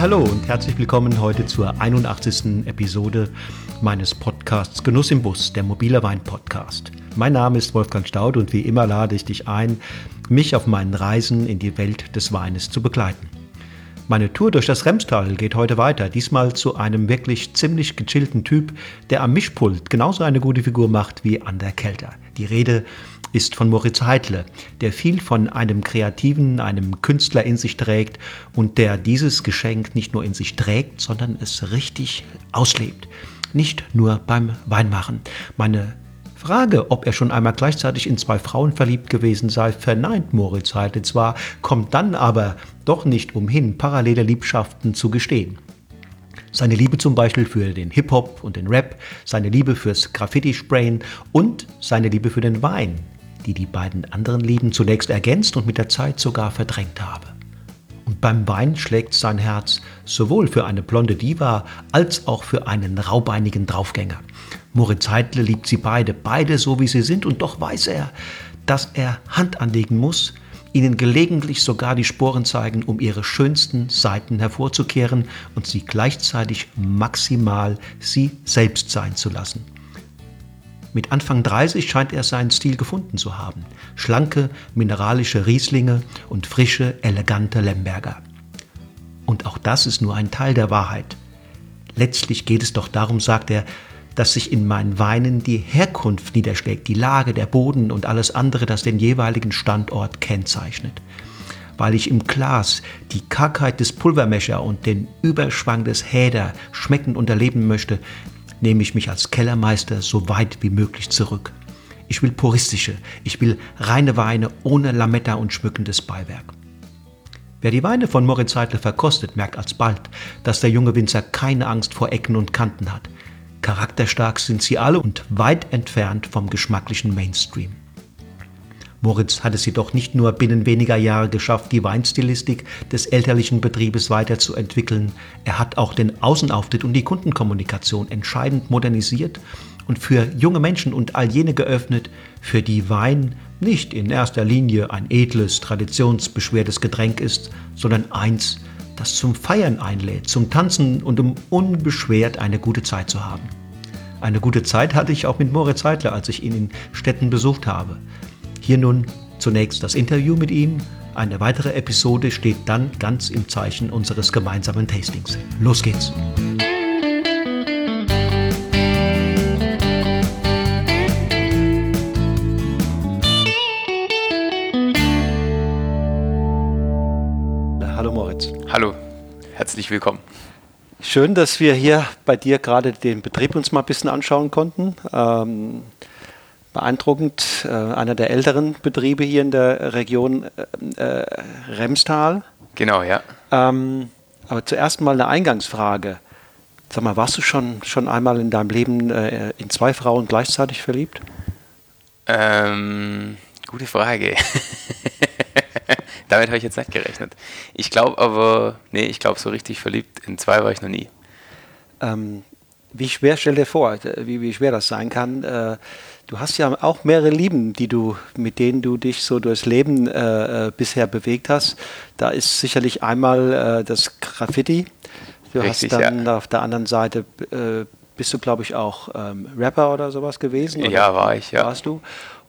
Hallo und herzlich willkommen heute zur 81. Episode meines Podcasts Genuss im Bus, der mobile Wein-Podcast. Mein Name ist Wolfgang Staud und wie immer lade ich dich ein, mich auf meinen Reisen in die Welt des Weines zu begleiten. Meine Tour durch das Remstal geht heute weiter, diesmal zu einem wirklich ziemlich gechillten Typ, der am Mischpult genauso eine gute Figur macht wie an der Kelter. Die Rede ist von Moritz Heidle, der viel von einem Kreativen, einem Künstler in sich trägt und der dieses Geschenk nicht nur in sich trägt, sondern es richtig auslebt. Nicht nur beim Weinmachen. Meine Frage, ob er schon einmal gleichzeitig in zwei Frauen verliebt gewesen sei, verneint Moritz Heidle zwar, kommt dann aber doch nicht umhin, parallele Liebschaften zu gestehen. Seine Liebe zum Beispiel für den Hip-Hop und den Rap, seine Liebe fürs Graffiti-Sprayen und seine Liebe für den Wein, die die beiden anderen Lieben zunächst ergänzt und mit der Zeit sogar verdrängt habe. Und beim Wein schlägt sein Herz sowohl für eine blonde Diva als auch für einen raubeinigen Draufgänger. Moritz Heidle liebt sie beide, beide so wie sie sind, und doch weiß er, dass er Hand anlegen muss, ihnen gelegentlich sogar die Sporen zeigen, um ihre schönsten Seiten hervorzukehren und sie gleichzeitig maximal sie selbst sein zu lassen. Mit Anfang 30 scheint er seinen Stil gefunden zu haben. Schlanke, mineralische Rieslinge und frische, elegante Lemberger. Und auch das ist nur ein Teil der Wahrheit. Letztlich geht es doch darum, sagt er, dass sich in meinen Weinen die Herkunft niederschlägt, die Lage, der Boden und alles andere, das den jeweiligen Standort kennzeichnet. Weil ich im Glas die Kargheit des Pulvermescher und den Überschwang des Häder schmecken und erleben möchte, nehme ich mich als Kellermeister so weit wie möglich zurück. Ich will puristische, ich will reine Weine ohne Lametta und schmückendes Beiwerk. Wer die Weine von Moritz Heidle verkostet, merkt alsbald, dass der junge Winzer keine Angst vor Ecken und Kanten hat. Charakterstark sind sie alle und weit entfernt vom geschmacklichen Mainstream. Moritz hat es jedoch nicht nur binnen weniger Jahre geschafft, die Weinstilistik des elterlichen Betriebes weiterzuentwickeln, er hat auch den Außenauftritt und die Kundenkommunikation entscheidend modernisiert und für junge Menschen und all jene geöffnet, für die Wein nicht in erster Linie ein edles, traditionsbeschwertes Getränk ist, sondern eins, das zum Feiern einlädt, zum Tanzen und um unbeschwert eine gute Zeit zu haben. Eine gute Zeit hatte ich auch mit Moritz Heidler, als ich ihn in Städten besucht habe. Hier nun zunächst das Interview mit ihm. Eine weitere Episode steht dann ganz im Zeichen unseres gemeinsamen Tastings. Los geht's! Hallo Moritz. Hallo, herzlich willkommen. Schön, dass wir hier bei dir gerade den Betrieb uns mal ein bisschen anschauen konnten. Ähm, beeindruckend. Äh, einer der älteren Betriebe hier in der Region äh, äh, Remstal. Genau, ja. Ähm, aber zuerst mal eine Eingangsfrage. Sag mal, warst du schon, schon einmal in deinem Leben äh, in zwei Frauen gleichzeitig verliebt? Ähm, gute Frage. Damit habe ich jetzt nicht gerechnet. Ich glaube aber, nee, ich glaube, so richtig verliebt in zwei war ich noch nie. Ähm, wie schwer, stell dir vor, wie, wie schwer das sein kann. Äh, du hast ja auch mehrere Lieben, die du, mit denen du dich so durchs Leben äh, äh bisher bewegt hast. Da ist sicherlich einmal äh, das Graffiti. Du Richtig, hast dann ja. auf der anderen Seite äh, bist du, glaube ich, auch ähm, Rapper oder sowas gewesen? Oder ja, war ich, ja. Warst du?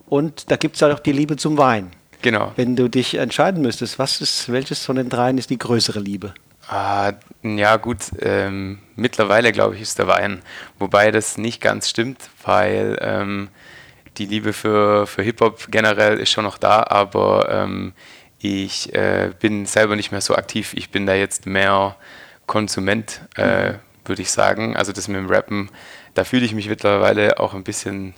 Und da gibt es ja auch die Liebe zum Wein. Genau. Wenn du dich entscheiden müsstest, was ist, welches von den dreien ist die größere Liebe? Ah, ja, gut, ähm, mittlerweile glaube ich ist der Wein. Wobei das nicht ganz stimmt, weil ähm, die Liebe für, für Hip-Hop generell ist schon noch da, aber ähm, ich äh, bin selber nicht mehr so aktiv. Ich bin da jetzt mehr Konsument, äh, würde ich sagen. Also das mit dem Rappen, da fühle ich mich mittlerweile auch ein bisschen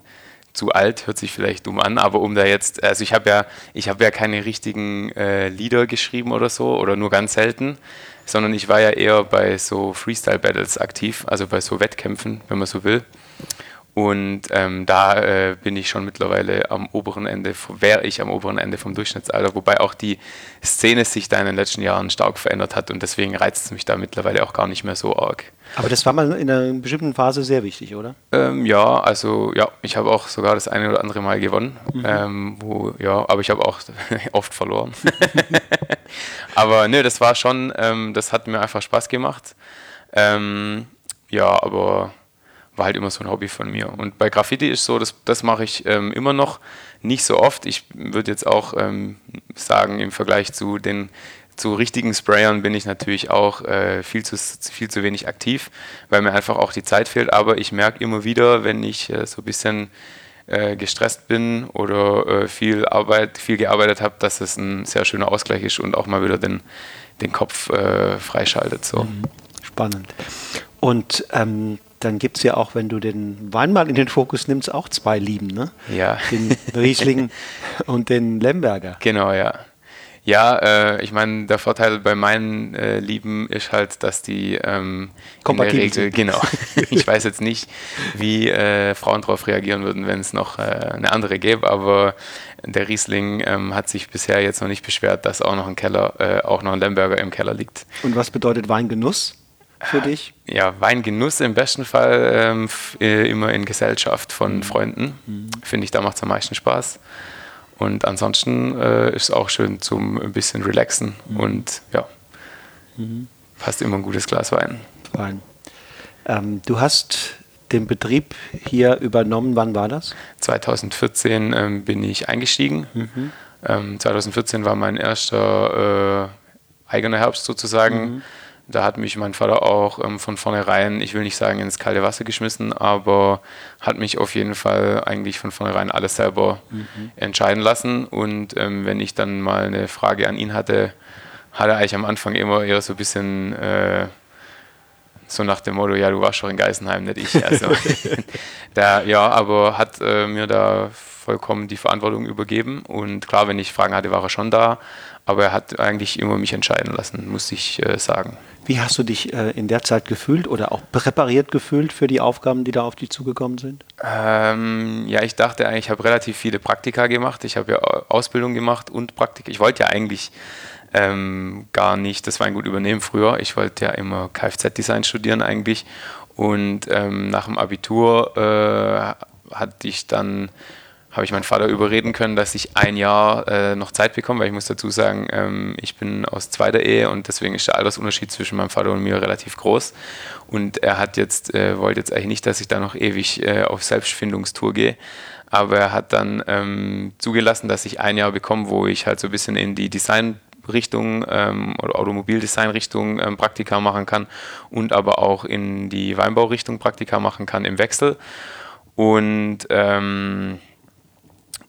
zu alt, hört sich vielleicht dumm an, aber um da jetzt, also ich habe ja, ich habe ja keine richtigen äh, Lieder geschrieben oder so oder nur ganz selten sondern ich war ja eher bei so Freestyle-Battles aktiv, also bei so Wettkämpfen, wenn man so will. Und ähm, da äh, bin ich schon mittlerweile am oberen Ende, wäre ich am oberen Ende vom Durchschnittsalter, wobei auch die Szene sich da in den letzten Jahren stark verändert hat und deswegen reizt es mich da mittlerweile auch gar nicht mehr so arg. Aber das war mal in einer bestimmten Phase sehr wichtig, oder? Ähm, ja, also ja, ich habe auch sogar das eine oder andere Mal gewonnen. Mhm. Ähm, wo, ja, aber ich habe auch oft verloren. aber nö, das war schon, ähm, das hat mir einfach Spaß gemacht. Ähm, ja, aber war halt immer so ein Hobby von mir. Und bei Graffiti ist so, das, das mache ich ähm, immer noch nicht so oft. Ich würde jetzt auch ähm, sagen, im Vergleich zu den zu richtigen Sprayern bin ich natürlich auch äh, viel, zu, viel zu wenig aktiv, weil mir einfach auch die Zeit fehlt. Aber ich merke immer wieder, wenn ich äh, so ein bisschen äh, gestresst bin oder äh, viel Arbeit, viel gearbeitet habe, dass es ein sehr schöner Ausgleich ist und auch mal wieder den, den Kopf äh, freischaltet. So. Mhm. Spannend. Und ähm, dann gibt es ja auch, wenn du den Wein mal in den Fokus nimmst, auch zwei Lieben, ne? Ja. Den Riesling und den Lemberger. Genau, ja. Ja, äh, ich meine, der Vorteil bei meinen äh, Lieben ist halt, dass die ähm, in der Regel, sind. genau. ich weiß jetzt nicht, wie äh, Frauen darauf reagieren würden, wenn es noch äh, eine andere gäbe, aber der Riesling ähm, hat sich bisher jetzt noch nicht beschwert, dass auch noch ein Keller, äh, auch noch ein Lemberger im Keller liegt. Und was bedeutet Weingenuss? Für dich? Ja, Weingenuss im besten Fall ähm, äh, immer in Gesellschaft von mhm. Freunden. Mhm. Finde ich, da macht es am meisten Spaß. Und ansonsten äh, ist es auch schön zum ein bisschen relaxen mhm. und ja, mhm. passt immer ein gutes Glas Wein. Wein. Ähm, du hast den Betrieb hier übernommen. Wann war das? 2014 ähm, bin ich eingestiegen. Mhm. Ähm, 2014 war mein erster äh, eigener Herbst sozusagen. Da hat mich mein Vater auch ähm, von vornherein, ich will nicht sagen ins kalte Wasser geschmissen, aber hat mich auf jeden Fall eigentlich von vornherein alles selber mhm. entscheiden lassen. Und ähm, wenn ich dann mal eine Frage an ihn hatte, hat er eigentlich am Anfang immer eher so ein bisschen äh, so nach dem Motto, ja, du warst schon in Geisenheim, nicht ich. Also, da, ja, aber hat äh, mir da vollkommen die Verantwortung übergeben. Und klar, wenn ich Fragen hatte, war er schon da. Aber er hat eigentlich immer mich entscheiden lassen, muss ich äh, sagen. Wie hast du dich äh, in der Zeit gefühlt oder auch präpariert gefühlt für die Aufgaben, die da auf dich zugekommen sind? Ähm, ja, ich dachte eigentlich, ich habe relativ viele Praktika gemacht. Ich habe ja Ausbildung gemacht und Praktika. Ich wollte ja eigentlich ähm, gar nicht das Weingut übernehmen früher. Ich wollte ja immer Kfz-Design studieren eigentlich. Und ähm, nach dem Abitur äh, hatte ich dann habe ich meinen Vater überreden können, dass ich ein Jahr äh, noch Zeit bekomme, weil ich muss dazu sagen, ähm, ich bin aus zweiter Ehe und deswegen ist der Altersunterschied zwischen meinem Vater und mir relativ groß. Und er hat jetzt, äh, wollte jetzt eigentlich nicht, dass ich da noch ewig äh, auf Selbstfindungstour gehe. Aber er hat dann ähm, zugelassen, dass ich ein Jahr bekomme, wo ich halt so ein bisschen in die Design Richtung ähm, oder Automobildesign-Richtung ähm, Praktika machen kann und aber auch in die Weinbaurichtung Praktika machen kann im Wechsel. Und ähm,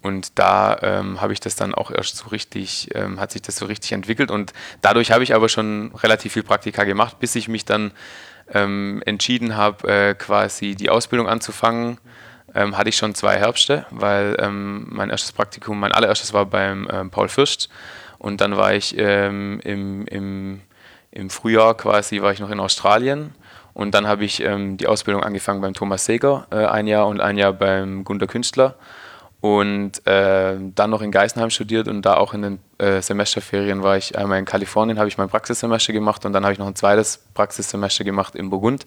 und da ähm, habe ich das dann auch erst so richtig, ähm, hat sich das so richtig entwickelt. Und dadurch habe ich aber schon relativ viel Praktika gemacht, bis ich mich dann ähm, entschieden habe, äh, quasi die Ausbildung anzufangen. Ähm, hatte ich schon zwei Herbste, weil ähm, mein erstes Praktikum, mein allererstes war beim ähm, Paul Fürst. Und dann war ich im, im, im Frühjahr quasi, war ich noch in Australien. Und dann habe ich die Ausbildung angefangen beim Thomas Seger, äh, ein Jahr und ein Jahr beim Gunter Künstler und äh, dann noch in Geisenheim studiert und da auch in den äh, Semesterferien war ich einmal in Kalifornien, habe ich mein Praxissemester gemacht und dann habe ich noch ein zweites Praxissemester gemacht in Burgund.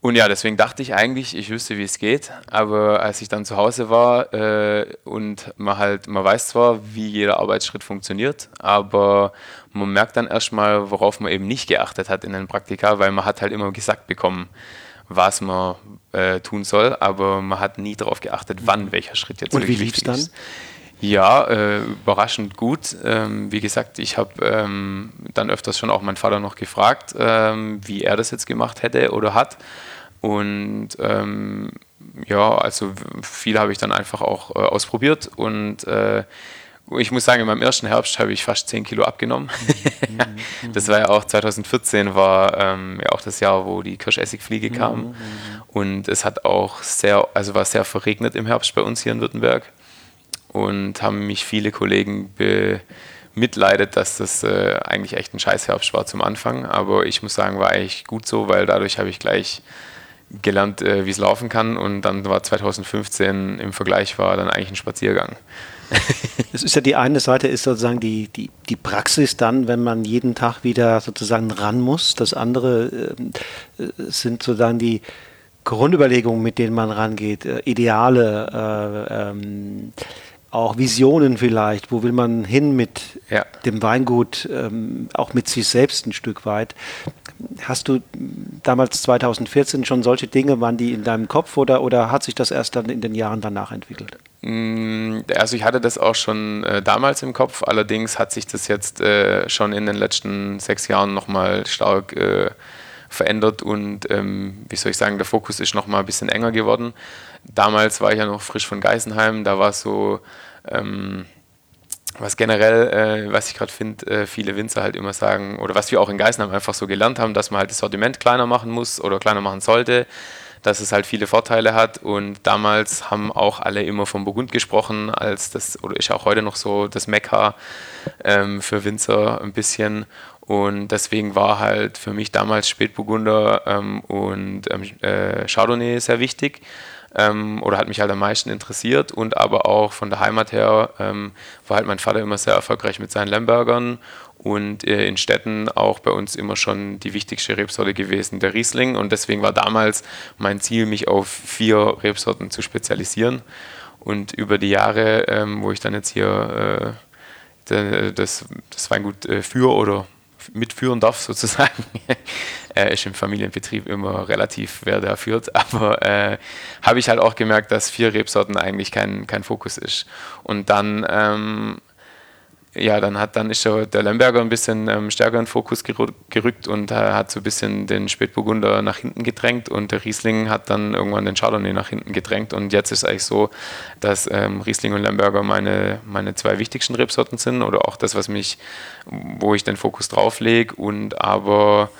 Und ja, deswegen dachte ich eigentlich, ich wüsste, wie es geht, aber als ich dann zu Hause war äh, und man halt, man weiß zwar, wie jeder Arbeitsschritt funktioniert, aber man merkt dann erstmal, worauf man eben nicht geachtet hat in den Praktika, weil man hat halt immer gesagt bekommen, was man äh, tun soll, aber man hat nie darauf geachtet, wann welcher Schritt jetzt Und wie lief es dann? Ja, äh, überraschend gut. Ähm, wie gesagt, ich habe ähm, dann öfters schon auch meinen Vater noch gefragt, ähm, wie er das jetzt gemacht hätte oder hat. Und ähm, ja, also viel habe ich dann einfach auch äh, ausprobiert und äh, ich muss sagen, in meinem ersten Herbst habe ich fast 10 Kilo abgenommen. Mhm. das war ja auch 2014, war ähm, ja auch das Jahr, wo die Kirschessigfliege mhm. kam. Mhm. Und es hat auch sehr, also war sehr verregnet im Herbst bei uns hier in Württemberg. Und haben mich viele Kollegen bemitleidet, dass das äh, eigentlich echt ein Scheißherbst war zum Anfang. Aber ich muss sagen, war eigentlich gut so, weil dadurch habe ich gleich gelernt, äh, wie es laufen kann und dann war 2015 im Vergleich war dann eigentlich ein Spaziergang. Es ist ja die eine Seite ist sozusagen die, die, die Praxis dann, wenn man jeden Tag wieder sozusagen ran muss. Das andere äh, sind sozusagen die Grundüberlegungen, mit denen man rangeht, äh, Ideale, äh, ähm, auch Visionen vielleicht, wo will man hin mit ja. dem Weingut, ähm, auch mit sich selbst ein Stück weit. Hast du damals 2014 schon solche Dinge, waren die in deinem Kopf oder, oder hat sich das erst dann in den Jahren danach entwickelt? Mm, also ich hatte das auch schon äh, damals im Kopf, allerdings hat sich das jetzt äh, schon in den letzten sechs Jahren nochmal stark äh, verändert und ähm, wie soll ich sagen, der Fokus ist nochmal ein bisschen enger geworden. Damals war ich ja noch frisch von Geisenheim, da war es so, ähm, was generell, äh, was ich gerade finde, äh, viele Winzer halt immer sagen, oder was wir auch in Geisenheim einfach so gelernt haben, dass man halt das Sortiment kleiner machen muss oder kleiner machen sollte, dass es halt viele Vorteile hat. Und damals haben auch alle immer vom Burgund gesprochen, als das, oder ist auch heute noch so, das Mekka ähm, für Winzer ein bisschen. Und deswegen war halt für mich damals Spätburgunder ähm, und ähm, äh, Chardonnay sehr wichtig ähm, oder hat mich halt am meisten interessiert und aber auch von der Heimat her ähm, war halt mein Vater immer sehr erfolgreich mit seinen Lembergern und äh, in Städten auch bei uns immer schon die wichtigste Rebsorte gewesen, der Riesling und deswegen war damals mein Ziel, mich auf vier Rebsorten zu spezialisieren und über die Jahre, ähm, wo ich dann jetzt hier äh, das, das Weingut äh, führe oder mitführen darf, sozusagen. er ist im Familienbetrieb immer relativ, wer da führt. Aber äh, habe ich halt auch gemerkt, dass vier Rebsorten eigentlich kein, kein Fokus ist. Und dann ähm, ja, dann hat dann ist der Lemberger ein bisschen ähm, stärker in den Fokus gerückt und äh, hat so ein bisschen den Spätburgunder nach hinten gedrängt und der Riesling hat dann irgendwann den Chardonnay nach hinten gedrängt und jetzt ist eigentlich so, dass ähm, Riesling und Lemberger meine, meine zwei wichtigsten Rebsorten sind oder auch das, was mich, wo ich den Fokus drauf lege und aber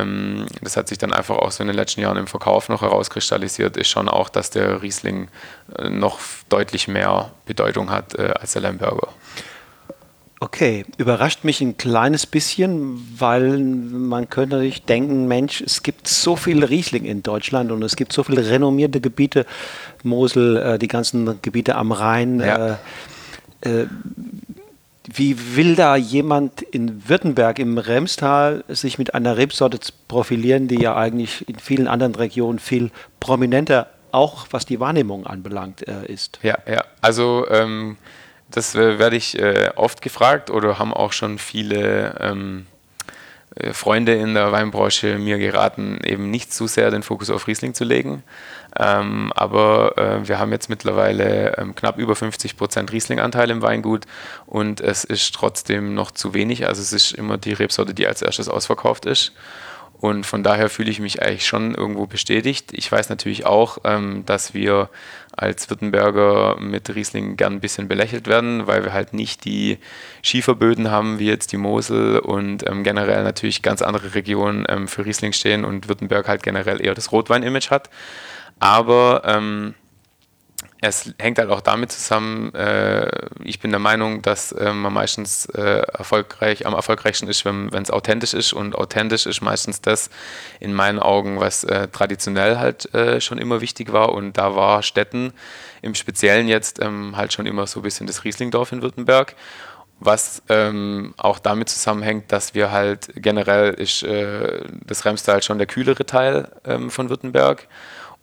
ähm, das hat sich dann einfach auch so in den letzten Jahren im Verkauf noch herauskristallisiert, ist schon auch, dass der Riesling äh, noch deutlich mehr Bedeutung hat äh, als der Lemberger. Okay, überrascht mich ein kleines bisschen, weil man könnte natürlich denken, Mensch, es gibt so viel Riesling in Deutschland und es gibt so viele renommierte Gebiete, Mosel, äh, die ganzen Gebiete am Rhein. Ja. Äh, äh, wie will da jemand in Württemberg im Remstal sich mit einer Rebsorte profilieren, die ja eigentlich in vielen anderen Regionen viel prominenter, auch was die Wahrnehmung anbelangt, äh, ist? Ja, ja. Also ähm das äh, werde ich äh, oft gefragt oder haben auch schon viele ähm, äh, Freunde in der Weinbranche mir geraten, eben nicht zu sehr den Fokus auf Riesling zu legen. Ähm, aber äh, wir haben jetzt mittlerweile ähm, knapp über 50 Prozent Riesling-Anteil im Weingut und es ist trotzdem noch zu wenig. Also es ist immer die Rebsorte, die als erstes ausverkauft ist. Und von daher fühle ich mich eigentlich schon irgendwo bestätigt. Ich weiß natürlich auch, ähm, dass wir als Württemberger mit Riesling gern ein bisschen belächelt werden, weil wir halt nicht die Schieferböden haben wie jetzt die Mosel und ähm, generell natürlich ganz andere Regionen ähm, für Riesling stehen und Württemberg halt generell eher das Rotwein-Image hat. Aber ähm, es hängt halt auch damit zusammen, äh, ich bin der Meinung, dass äh, man meistens äh, erfolgreich, am erfolgreichsten ist, wenn es authentisch ist. Und authentisch ist meistens das in meinen Augen, was äh, traditionell halt äh, schon immer wichtig war. Und da war Städten im Speziellen jetzt ähm, halt schon immer so ein bisschen das Rieslingdorf in Württemberg. Was ähm, auch damit zusammenhängt, dass wir halt generell ist äh, das Remstal schon der kühlere Teil ähm, von Württemberg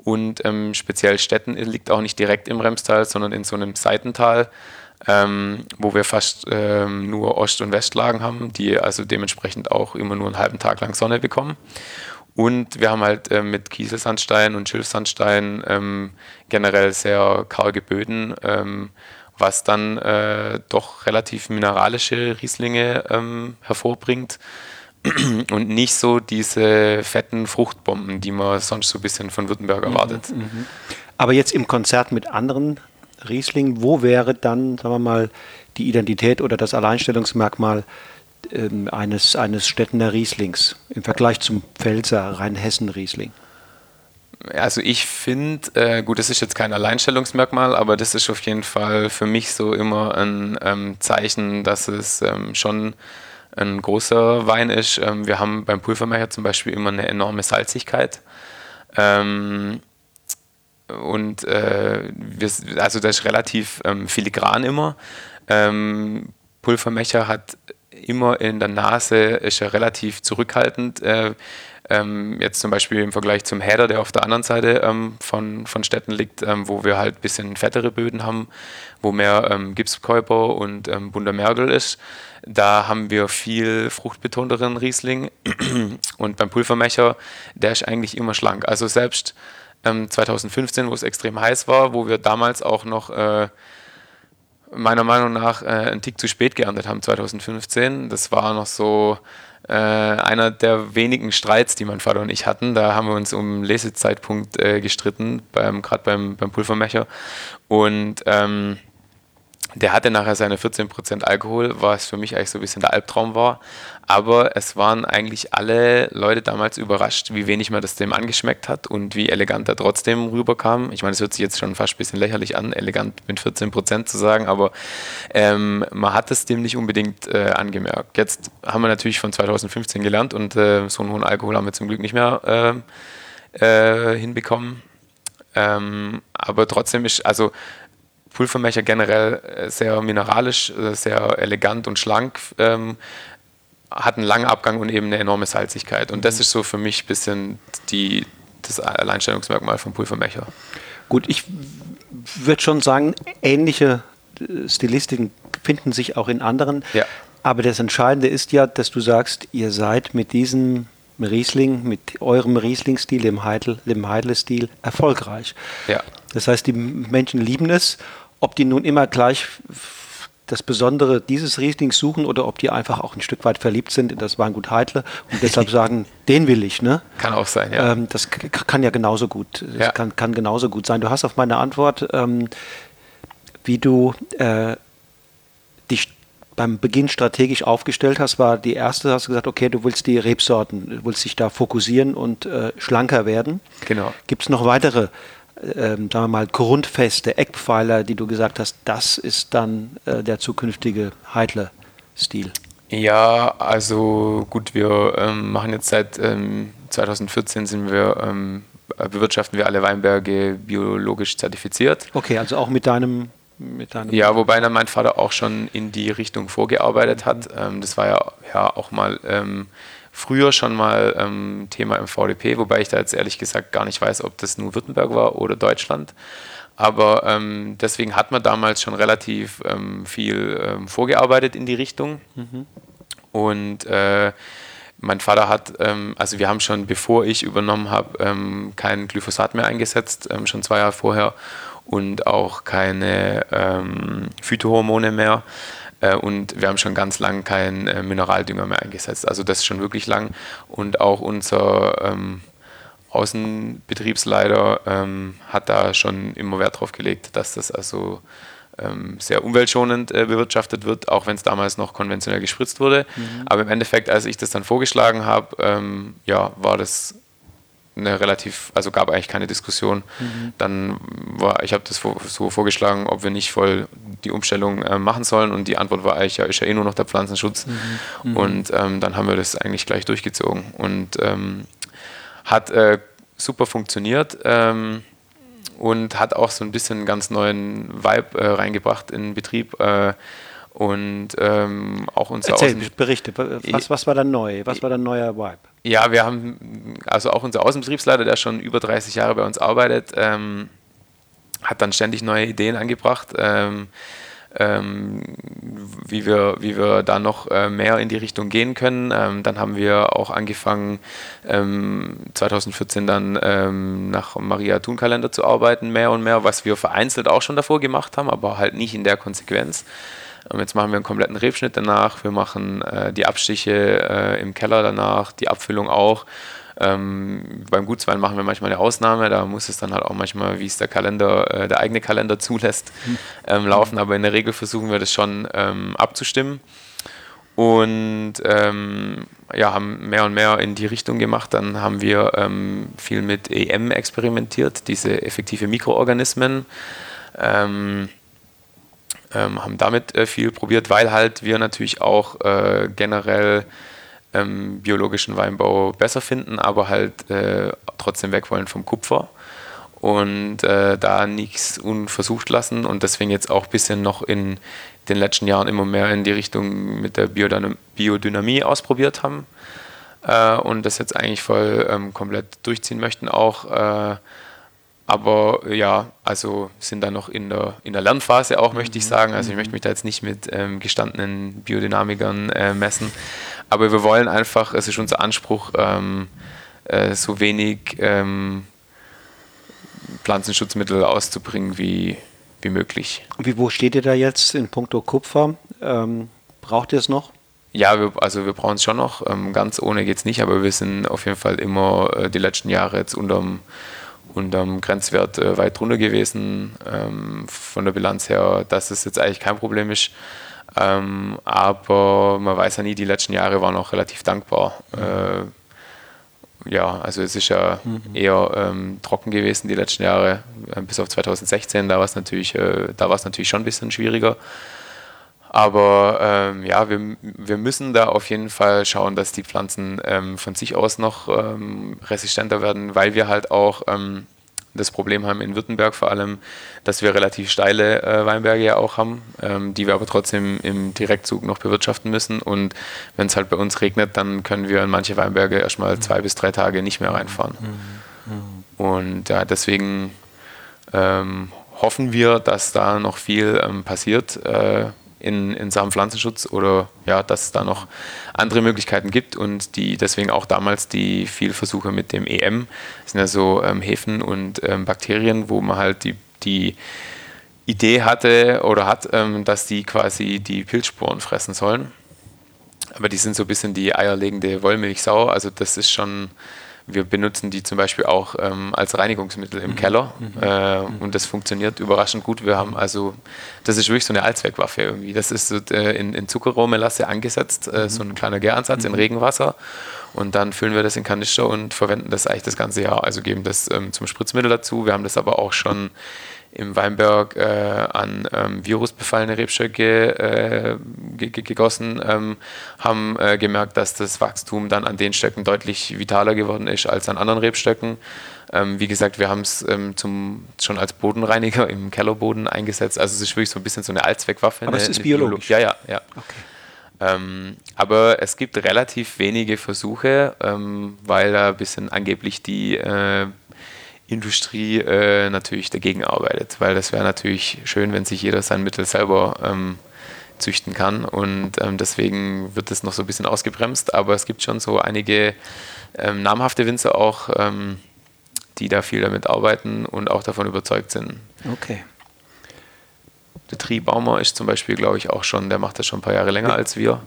und ähm, speziell Städten liegt auch nicht direkt im Remstal, sondern in so einem Seitental, ähm, wo wir fast ähm, nur Ost- und Westlagen haben, die also dementsprechend auch immer nur einen halben Tag lang Sonne bekommen. Und wir haben halt äh, mit Kieselsandstein und Schilfsandstein ähm, generell sehr karge Böden, ähm, was dann äh, doch relativ mineralische Rieslinge ähm, hervorbringt und nicht so diese fetten Fruchtbomben, die man sonst so ein bisschen von Württemberg mhm, erwartet. Mhm, Aber jetzt im Konzert mit anderen Rieslingen, wo wäre dann, sagen wir mal, die Identität oder das Alleinstellungsmerkmal ähm, eines, eines Städtener Rieslings im Vergleich zum Pfälzer Rheinhessen-Riesling? Also ich finde, äh, gut, das ist jetzt kein Alleinstellungsmerkmal, aber das ist auf jeden Fall für mich so immer ein ähm, Zeichen, dass es ähm, schon ein großer Wein ist. Ähm, wir haben beim Pulvermecher zum Beispiel immer eine enorme Salzigkeit. Ähm, und äh, wir, also das ist relativ ähm, filigran immer. Ähm, Pulvermecher hat immer in der Nase, ist er relativ zurückhaltend. Äh, ähm, jetzt zum Beispiel im Vergleich zum Header, der auf der anderen Seite ähm, von, von Städten liegt, ähm, wo wir halt ein bisschen fettere Böden haben, wo mehr ähm, Gipskäuper und ähm, bunter Mergel ist. Da haben wir viel fruchtbetonteren Riesling. Und beim Pulvermecher, der ist eigentlich immer schlank. Also selbst 2015, ähm, wo es extrem heiß war, wo wir damals auch noch äh, meiner Meinung nach äh, einen Tick zu spät geerntet haben 2015. Das war noch so äh, einer der wenigen Streits, die mein Vater und ich hatten. Da haben wir uns um Lesezeitpunkt äh, gestritten, gerade beim, beim Pulvermecher. Und ähm, der hatte nachher seine 14% Alkohol, was für mich eigentlich so ein bisschen der Albtraum war. Aber es waren eigentlich alle Leute damals überrascht, wie wenig mir das dem angeschmeckt hat und wie elegant er trotzdem rüberkam. Ich meine, es hört sich jetzt schon fast ein bisschen lächerlich an, elegant mit 14% zu sagen, aber ähm, man hat es dem nicht unbedingt äh, angemerkt. Jetzt haben wir natürlich von 2015 gelernt und äh, so einen hohen Alkohol haben wir zum Glück nicht mehr äh, äh hinbekommen. Ähm, aber trotzdem ist, also Pulvermecher generell äh, sehr mineralisch, äh, sehr elegant und schlank, ähm, hat einen langen Abgang und eben eine enorme Salzigkeit. Und das mhm. ist so für mich ein bisschen die, das Alleinstellungsmerkmal vom Pulvermecher. Gut, ich würde schon sagen, ähnliche äh, Stilistiken finden sich auch in anderen. Ja. Aber das Entscheidende ist ja, dass du sagst, ihr seid mit diesem Riesling, mit eurem Riesling-Stil, dem Heidle-Stil, erfolgreich. Ja. Das heißt, die Menschen lieben es ob die nun immer gleich das Besondere dieses Rieslings suchen oder ob die einfach auch ein Stück weit verliebt sind in das Weingut Heidle und deshalb sagen, den will ich. Ne? Kann auch sein, ja. Ähm, das kann ja genauso gut, ja. Kann, kann genauso gut sein. Du hast auf meine Antwort, ähm, wie du äh, dich beim Beginn strategisch aufgestellt hast, war die erste, hast du gesagt, okay, du willst die Rebsorten, du willst dich da fokussieren und äh, schlanker werden. Genau. Gibt es noch weitere ähm, sagen wir mal, grundfeste Eckpfeiler, die du gesagt hast, das ist dann äh, der zukünftige Heidler-Stil? Ja, also gut, wir ähm, machen jetzt seit ähm, 2014 sind wir, ähm, bewirtschaften wir alle Weinberge biologisch zertifiziert. Okay, also auch mit deinem mit deinem ja, wobei dann mein Vater auch schon in die Richtung vorgearbeitet hat. Ähm, das war ja, ja auch mal ähm, früher schon mal ähm, Thema im VDP, wobei ich da jetzt ehrlich gesagt gar nicht weiß, ob das nur Württemberg war oder Deutschland. Aber ähm, deswegen hat man damals schon relativ ähm, viel ähm, vorgearbeitet in die Richtung. Mhm. Und äh, mein Vater hat, ähm, also wir haben schon, bevor ich übernommen habe, ähm, kein Glyphosat mehr eingesetzt, schon zwei Jahre vorher und auch keine Phytohormone mehr. Äh, und wir haben schon ganz lang keinen äh, Mineraldünger mehr eingesetzt. Also das ist schon wirklich lang. Und auch unser ähm, Außenbetriebsleiter ähm, hat da schon immer Wert drauf gelegt, dass das also ähm, sehr umweltschonend äh, bewirtschaftet wird, auch wenn es damals noch konventionell gespritzt wurde. Mhm. Aber im Endeffekt, als ich das dann vorgeschlagen habe, ähm, ja, war das eine relativ, also gab eigentlich keine Diskussion. Mhm. Dann war, ich habe das so vorgeschlagen, ob wir nicht voll die Umstellung äh, machen sollen und die Antwort war eigentlich, ja, ist ja eh nur noch der Pflanzenschutz. Mhm. Mhm. Und ähm, dann haben wir das eigentlich gleich durchgezogen und ähm, hat äh, super funktioniert ähm, und hat auch so ein bisschen einen ganz neuen Vibe äh, reingebracht in den Betrieb. Äh, und ähm, auch unser Erzähl, Berichte, was, was war dann neu? Was war dann neuer Vibe? Ja, wir haben, also auch unser Außenbetriebsleiter, der schon über 30 Jahre bei uns arbeitet, ähm, hat dann ständig neue Ideen angebracht, ähm, ähm, wie, wir, wie wir da noch äh, mehr in die Richtung gehen können. Ähm, dann haben wir auch angefangen, 2014 ähm, dann nach Maria Thun Kalender zu arbeiten, mehr und mehr, was wir vereinzelt auch schon davor gemacht haben, aber halt nicht in der Konsequenz. Ähm, jetzt machen wir einen kompletten Rebschnitt danach. Wir machen äh, die Abstiche äh, im Keller danach, die Abfüllung auch. Ähm, beim Gutswein machen wir manchmal eine Ausnahme, da muss es dann halt auch manchmal, wie es der Kalender, äh, der eigene Kalender zulässt, ähm, laufen, aber in der Regel versuchen wir das schon ähm, abzustimmen und ähm, ja, haben mehr und mehr in die Richtung gemacht. Dann haben wir ähm, viel mit EM experimentiert, diese effektive Mikroorganismen. Ähm, ähm, haben damit äh, viel probiert, weil halt wir natürlich auch äh, generell ähm, biologischen Weinbau besser finden, aber halt äh, trotzdem weg wollen vom Kupfer und äh, da nichts unversucht lassen und deswegen jetzt auch ein bisschen noch in den letzten Jahren immer mehr in die Richtung mit der Biodynamie ausprobiert haben äh, und das jetzt eigentlich voll ähm, komplett durchziehen möchten auch. Äh, aber ja, also sind da noch in der, in der Lernphase auch, möchte ich mhm. sagen. Also ich möchte mich da jetzt nicht mit ähm, gestandenen Biodynamikern äh, messen. Aber wir wollen einfach, es ist unser Anspruch, ähm, äh, so wenig ähm, Pflanzenschutzmittel auszubringen wie, wie möglich. Wie, wo steht ihr da jetzt in puncto Kupfer? Ähm, braucht ihr es noch? Ja, wir, also wir brauchen es schon noch. Ähm, ganz ohne geht es nicht, aber wir sind auf jeden Fall immer äh, die letzten Jahre jetzt unterm, unterm Grenzwert äh, weit drunter gewesen. Ähm, von der Bilanz her, dass es jetzt eigentlich kein Problem ist. Ähm, aber man weiß ja nie, die letzten Jahre waren auch relativ dankbar. Mhm. Äh, ja, also es ist ja mhm. eher ähm, trocken gewesen die letzten Jahre, äh, bis auf 2016, da war es natürlich, äh, da war es natürlich schon ein bisschen schwieriger. Aber ähm, ja, wir, wir müssen da auf jeden Fall schauen, dass die Pflanzen ähm, von sich aus noch ähm, resistenter werden, weil wir halt auch ähm, das Problem haben in Württemberg vor allem, dass wir relativ steile äh, Weinberge ja auch haben, ähm, die wir aber trotzdem im Direktzug noch bewirtschaften müssen. Und wenn es halt bei uns regnet, dann können wir in manche Weinberge erstmal zwei bis drei Tage nicht mehr reinfahren. Mhm. Mhm. Und ja, deswegen ähm, hoffen wir, dass da noch viel ähm, passiert. Äh, in, in Sachen Pflanzenschutz oder ja, dass es da noch andere Möglichkeiten gibt und die deswegen auch damals die Vielversuche mit dem EM das sind ja so ähm, Hefen und ähm, Bakterien, wo man halt die, die Idee hatte oder hat, ähm, dass die quasi die Pilzsporen fressen sollen. Aber die sind so ein bisschen die eierlegende Wollmilchsau. Also das ist schon wir benutzen die zum Beispiel auch ähm, als Reinigungsmittel im mhm. Keller mhm. äh, mhm. und das funktioniert überraschend gut. Wir haben also, das ist wirklich so eine Allzweckwaffe irgendwie. Das ist so, äh, in, in Zuckerrohrmelasse angesetzt, äh, so ein kleiner Gäransatz in mhm. Regenwasser und dann füllen wir das in Kanister und verwenden das eigentlich das ganze Jahr. Also geben das ähm, zum Spritzmittel dazu. Wir haben das aber auch schon im Weinberg äh, an ähm, virusbefallene Rebstöcke äh, gegossen, ähm, haben äh, gemerkt, dass das Wachstum dann an den Stöcken deutlich vitaler geworden ist als an anderen Rebstöcken. Ähm, wie gesagt, wir haben es ähm, schon als Bodenreiniger im Kellerboden eingesetzt. Also es ist wirklich so ein bisschen so eine Allzweckwaffe. Aber es ist biologisch? Biolo ja, ja, ja. Okay. Ähm, aber es gibt relativ wenige Versuche, ähm, weil da ein bisschen angeblich die äh, Industrie äh, natürlich dagegen arbeitet, weil das wäre natürlich schön, wenn sich jeder sein Mittel selber ähm, züchten kann und ähm, deswegen wird das noch so ein bisschen ausgebremst, aber es gibt schon so einige ähm, namhafte Winzer auch, ähm, die da viel damit arbeiten und auch davon überzeugt sind. Okay. Der Triebaumer ist zum Beispiel, glaube ich, auch schon, der macht das schon ein paar Jahre länger als wir.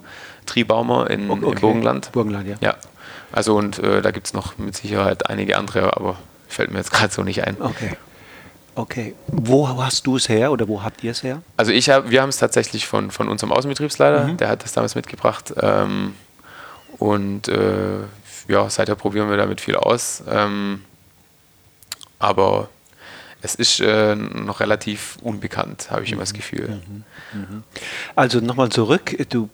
Triebaumer in, okay. im Burgenland. Burgenland, ja. Ja. Also und äh, da gibt es noch mit Sicherheit einige andere, aber Fällt mir jetzt gerade so nicht ein. Okay. Okay. Wo hast du es her oder wo habt ihr es her? Also ich hab, wir haben es tatsächlich von, von unserem Außenbetriebsleiter, mhm. der hat das damals mitgebracht. Ähm, und äh, ja, seither probieren wir damit viel aus. Ähm, aber es ist äh, noch relativ unbekannt, habe ich immer das mhm. Gefühl. Mhm. Mhm. Also nochmal zurück. Du,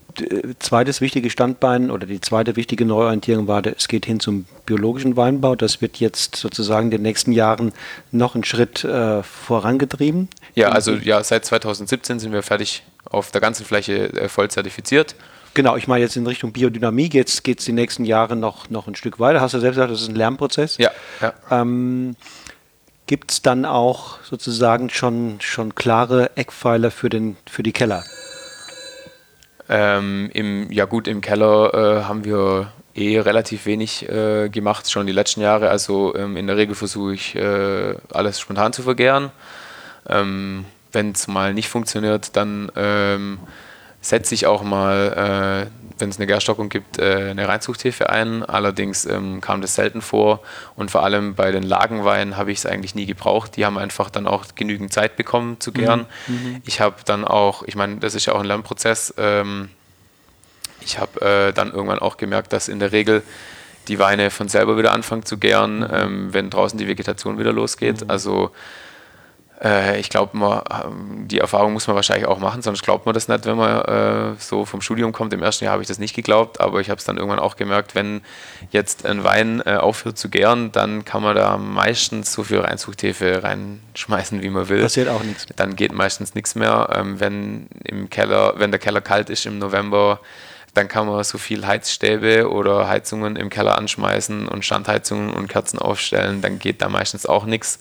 zweites wichtige Standbein oder die zweite wichtige Neuorientierung war, es geht hin zum biologischen Weinbau. Das wird jetzt sozusagen in den nächsten Jahren noch einen Schritt äh, vorangetrieben. Ja, also ja, seit 2017 sind wir fertig auf der ganzen Fläche äh, voll zertifiziert. Genau, ich meine jetzt in Richtung Biodynamie geht es die nächsten Jahre noch, noch ein Stück weiter. Hast du selbst gesagt, das ist ein Lernprozess. Ja. ja. Ähm, Gibt es dann auch sozusagen schon, schon klare Eckpfeiler für, den, für die Keller? Ähm, im, ja gut, im Keller äh, haben wir eh relativ wenig äh, gemacht, schon die letzten Jahre. Also ähm, in der Regel versuche ich äh, alles spontan zu vergären. Ähm, Wenn es mal nicht funktioniert, dann ähm, setze ich auch mal äh, wenn es eine Gärstockung gibt, äh, eine Reinzuchthefe ein. Allerdings ähm, kam das selten vor und vor allem bei den Lagenweinen habe ich es eigentlich nie gebraucht. Die haben einfach dann auch genügend Zeit bekommen zu gären. Mhm. mhm. Ich habe dann auch, ich meine, das ist ja auch ein Lernprozess. Ähm, ich habe äh, dann irgendwann auch gemerkt, dass in der Regel die Weine von selber wieder anfangen zu gären, mhm. ähm, wenn draußen die Vegetation wieder losgeht. Mhm. Also Äh, ich glaube, die Erfahrung muss man wahrscheinlich auch machen, sonst glaubt man das nicht, wenn man äh, so vom Studium kommt. Im ersten Jahr habe ich das nicht geglaubt, aber ich habe es dann irgendwann auch gemerkt, wenn jetzt ein Wein äh, aufhört zu gären, dann kann man da meistens so viel Reinzuchthefe reinschmeißen, wie man will. Passiert auch nichts. Dann geht meistens nichts mehr. Ähm, wenn im Keller, wenn der Keller kalt ist im November, dann kann man so viel Heizstäbe oder Heizungen im Keller anschmeißen und Standheizungen und Kerzen aufstellen, dann geht da meistens auch nichts.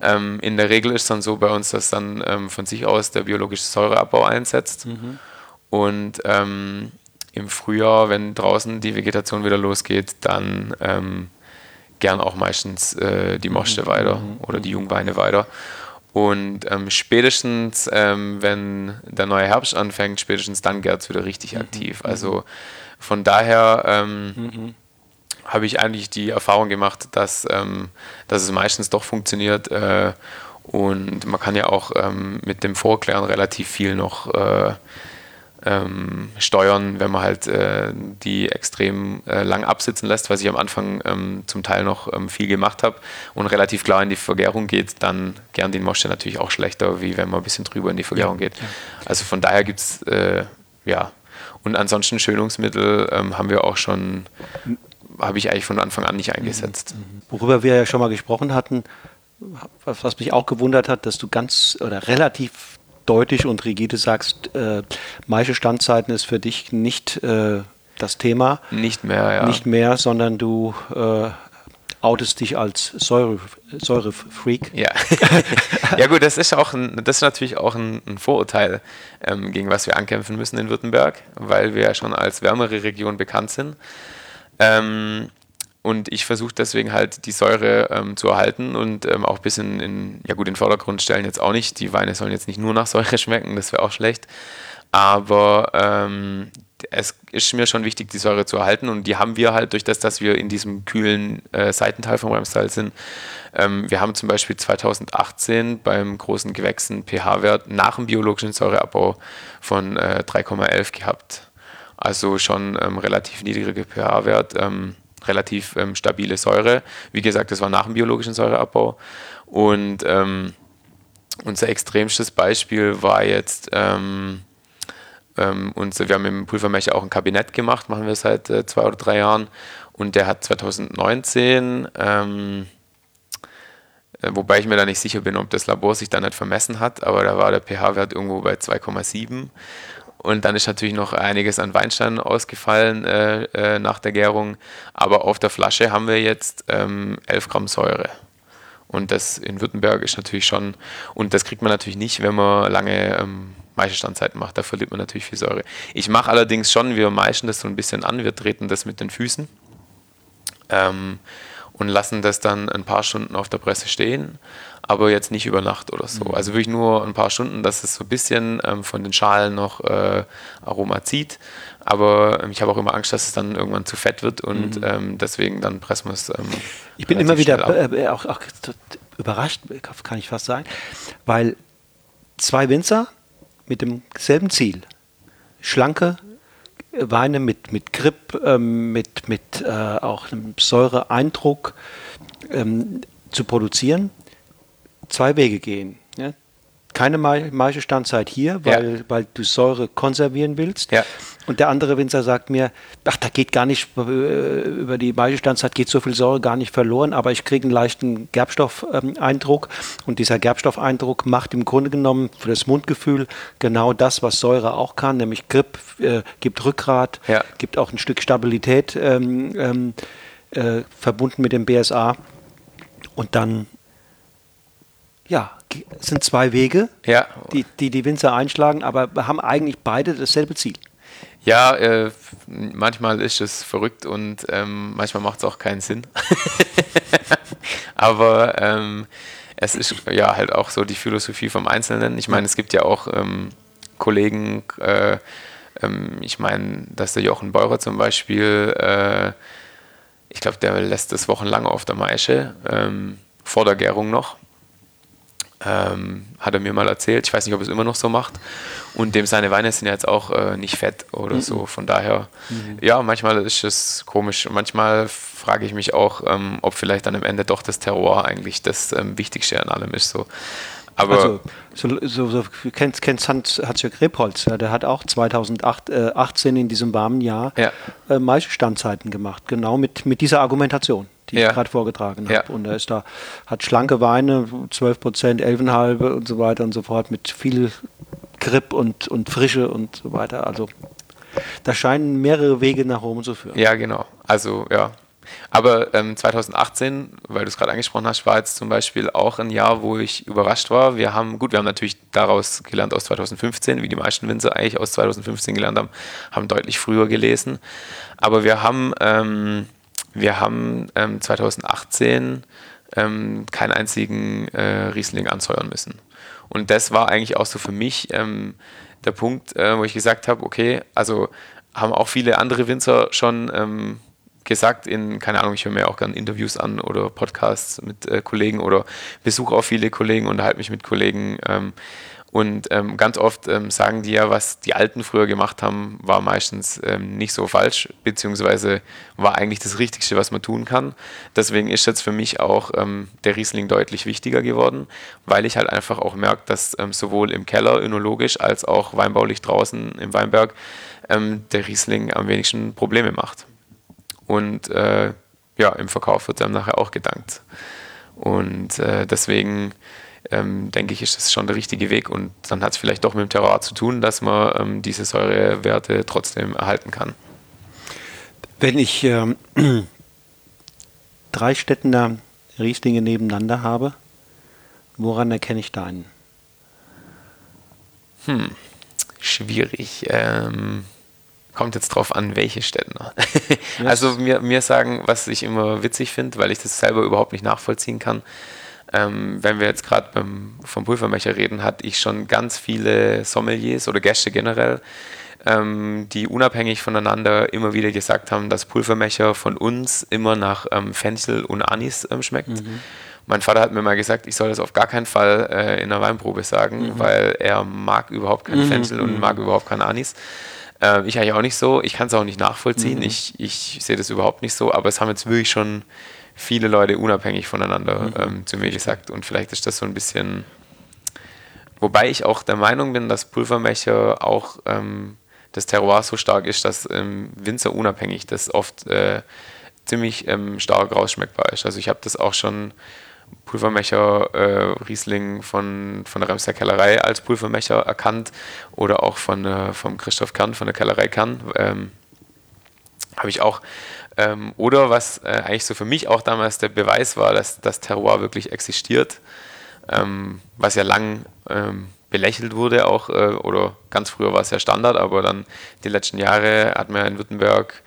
Ähm, in der Regel ist es dann so bei uns, dass dann ähm, von sich aus der biologische Säureabbau einsetzt. Mhm. Und ähm, im Frühjahr, wenn draußen die Vegetation wieder losgeht, dann ähm, gern auch meistens äh, die Moste mhm. weiter mhm. oder die Jungweine weiter. Und ähm, spätestens, ähm, wenn der neue Herbst anfängt, spätestens dann gärt es wieder richtig mhm. aktiv. Also von daher mhm habe ich eigentlich die Erfahrung gemacht, dass, ähm, dass es meistens doch funktioniert. Äh, und man kann ja auch ähm, mit dem Vorklären relativ viel noch äh, ähm, steuern, wenn man halt äh, die extrem äh, lang absitzen lässt, was ich am Anfang ähm, zum Teil noch ähm, viel gemacht habe und relativ klar in die Vergärung geht, dann gern den Moschee natürlich auch schlechter, wie wenn man ein bisschen drüber in die Vergärung ja, geht. Also von daher gibt es, äh, ja, und ansonsten Schönungsmittel ähm, haben wir auch schon habe ich eigentlich von Anfang an nicht eingesetzt. Mhm. Mhm. Worüber wir ja schon mal gesprochen hatten, was, was mich auch gewundert hat, dass du ganz oder relativ deutlich und rigide sagst, äh, Maische Standzeiten ist für dich nicht äh, das Thema. Nicht mehr, ja. Nicht mehr, sondern du äh, outest dich als Säure, Säurefreak. Ja. ja gut, das ist auch ein, das ist natürlich auch ein, ein Vorurteil, ähm, gegen was wir ankämpfen müssen in Württemberg, weil wir ja schon als wärmere Region bekannt sind. Ähm, und ich versuche deswegen halt die Säure ähm, zu erhalten und ähm, auch ein bisschen in, ja gut, den Vordergrund stellen jetzt auch nicht. Die Weine sollen jetzt nicht nur nach Säure schmecken, das wäre auch schlecht. Aber ähm, es ist mir schon wichtig, die Säure zu erhalten und die haben wir halt durch das, dass wir in diesem kühlen äh, Seitenteil vom Remstal sind. Ähm, wir haben zum Beispiel 2018 beim großen Gewächsen pH-Wert nach dem biologischen Säureabbau von äh, 3,11 gehabt. Also schon ähm, relativ niedriger pH-Wert, ähm, relativ ähm, stabile Säure. Wie gesagt, das war nach dem biologischen Säureabbau. Und ähm, unser extremstes Beispiel war jetzt, ähm, ähm, unser, wir haben im Pulvermecher auch ein Kabinett gemacht, machen wir seit äh, zwei oder drei Jahren. Und der hat 2019 äh, wobei ich mir da nicht sicher bin, ob das Labor sich da nicht vermessen hat, aber da war der pH-Wert irgendwo bei 2,7 und dann ist natürlich noch einiges an Weinsteinen ausgefallen äh, äh, nach der Gärung. Aber auf der Flasche haben wir jetzt ähm, 11 Gramm Säure. Und das in Württemberg ist natürlich schon, und das kriegt man natürlich nicht, wenn man lange ähm, Maischestandzeiten macht. Da verliert man natürlich viel Säure. Ich mache allerdings schon, wir meischen das so ein bisschen an, wir treten das mit den Füßen ähm, und lassen das dann ein paar Stunden auf der Presse stehen aber jetzt nicht über Nacht oder so. Mhm. Also wirklich nur ein paar Stunden, dass es so ein bisschen ähm, von den Schalen noch äh, Aroma zieht. Aber ähm, ich habe auch immer Angst, dass es dann irgendwann zu fett wird und mhm. ähm, deswegen dann pressen wir es. Ähm, ich bin immer wieder äh, äh, auch, auch, überrascht, kann ich fast sagen, weil zwei Winzer mit demselben Ziel, schlanke Weine mit, mit Grip, ähm, mit, mit äh, auch einem Säureeindruck ähm, zu produzieren, zwei Wege gehen. Ja? Keine Maische Standzeit hier, weil, ja. weil du Säure konservieren willst. Ja. Und der andere Winzer sagt mir, ach, da geht gar nicht, äh, über die Maische Standzeit geht so viel Säure gar nicht verloren, aber ich kriege einen leichten Gerbstoffeindruck. und dieser Gerbstoffeindruck macht im Grunde genommen für das Mundgefühl genau das, was Säure auch kann, nämlich Grip, äh, gibt Rückgrat, ja. gibt auch ein Stück Stabilität ähm, ähm, äh, verbunden mit dem BSA. Und dann ja, es sind zwei Wege, ja. die, die die Winzer einschlagen, aber wir haben eigentlich beide dasselbe Ziel. Ja, äh, manchmal ist es verrückt und ähm, manchmal macht es auch keinen Sinn. aber ähm, es ist ja halt auch so die Philosophie vom Einzelnen. Ich meine, es gibt ja auch ähm, Kollegen, äh, ähm, ich meine, dass der Jochen Beurer zum Beispiel, äh, ich glaube, der lässt es wochenlang auf der Maische, ähm, vor der Gärung noch ähm, hat er mir mal erzählt. Ich weiß nicht, ob er es immer noch so macht. Und dem seine Weine sind ja jetzt auch äh, nicht fett oder mhm. so. Von daher, mhm. ja, manchmal ist es komisch. Und manchmal frage ich mich auch, ähm, ob vielleicht dann am Ende doch das Terroir eigentlich das ähm, Wichtigste an allem ist. So. Aber also, so, so, so kennst, kennst Hans, Hans-Jörg Rebholz, ja, der hat auch 2018 äh, in diesem warmen Jahr ja. äh, Maischestandzeiten gemacht, genau mit, mit dieser Argumentation, die ja. ich gerade vorgetragen habe. Ja. Und er ist da, hat schlanke Weine, 12 Prozent, 11,5 und so weiter und so fort, mit viel Grip und, und Frische und so weiter. Also da scheinen mehrere Wege nach Rom zu führen. Ja, genau. Also ja, aber ähm, 2018, weil du es gerade angesprochen hast, war jetzt zum Beispiel auch ein Jahr, wo ich überrascht war. Wir haben, gut, wir haben natürlich daraus gelernt aus 2015, wie die meisten Winzer eigentlich aus 2015 gelernt haben, haben deutlich früher gelesen. Aber wir haben, ähm, wir haben ähm, 2018 ähm, keinen einzigen äh, Riesling ansäuern müssen. Und das war eigentlich auch so für mich ähm, der Punkt, äh, wo ich gesagt habe, okay, also haben auch viele andere Winzer schon ähm, gesagt in, keine Ahnung, ich höre mir auch gerne Interviews an oder Podcasts mit äh, Kollegen oder besuche auch viele Kollegen, unterhalte mich mit Kollegen. Ähm, und ähm, ganz oft ähm, sagen die ja, was die Alten früher gemacht haben, war meistens ähm, nicht so falsch, beziehungsweise war eigentlich das Richtigste, was man tun kann. Deswegen ist jetzt für mich auch ähm, der Riesling deutlich wichtiger geworden, weil ich halt einfach auch merke, dass ähm, sowohl im Keller önologisch als auch weinbaulich draußen im Weinberg ähm, der Riesling am wenigsten Probleme macht. Und äh, ja, im Verkauf wird einem nachher auch gedankt. Und äh, deswegen ähm, denke ich, ist das schon der richtige Weg. Und dann hat es vielleicht doch mit dem Terroir zu tun, dass man ähm, diese Säurewerte trotzdem erhalten kann. Wenn ich ähm, drei Städtener Rieslinge nebeneinander habe, woran erkenne ich da einen? Hm, schwierig. Ähm, kommt jetzt drauf an, welche Städte. also mir, mir sagen, was ich immer witzig finde, weil ich das selber überhaupt nicht nachvollziehen kann. Ähm, wenn wir jetzt gerade vom Pulvermecher reden, hatte ich schon ganz viele Sommeliers oder Gäste generell, ähm, die unabhängig voneinander immer wieder gesagt haben, dass Pulvermecher von uns immer nach ähm, Fenchel und Anis ähm, schmeckt. Mhm. Mein Vater hat mir mal gesagt, ich soll das auf gar keinen Fall äh, in der Weinprobe sagen, mhm. weil er mag überhaupt kein mhm. Fenchel und mhm. mag überhaupt kein Anis. Äh, ich eigentlich auch nicht so. Ich kann es auch nicht nachvollziehen. Mhm. Ich, ich sehe das überhaupt nicht so. Aber es haben jetzt wirklich schon viele Leute unabhängig voneinander mhm. ähm, zu mir gesagt. Und vielleicht ist das so ein bisschen. Wobei ich auch der Meinung bin, dass Pulvermecher auch ähm, das Terroir so stark ist, dass ähm, Winzer unabhängig das oft äh, ziemlich ähm, stark rausschmeckbar ist. Also ich habe das auch schon Pulvermecher äh, Riesling von, von der Remster Kellerei als Pulvermecher erkannt oder auch von, äh, vom Christoph Kern von der Kellerei Kern. Ähm, Habe ich auch. Ähm, oder was äh, eigentlich so für mich auch damals der Beweis war, dass das Terroir wirklich existiert, ähm, was ja lang ähm, belächelt wurde auch, äh, oder ganz früher war es ja Standard, aber dann die letzten Jahre hat man in Württemberg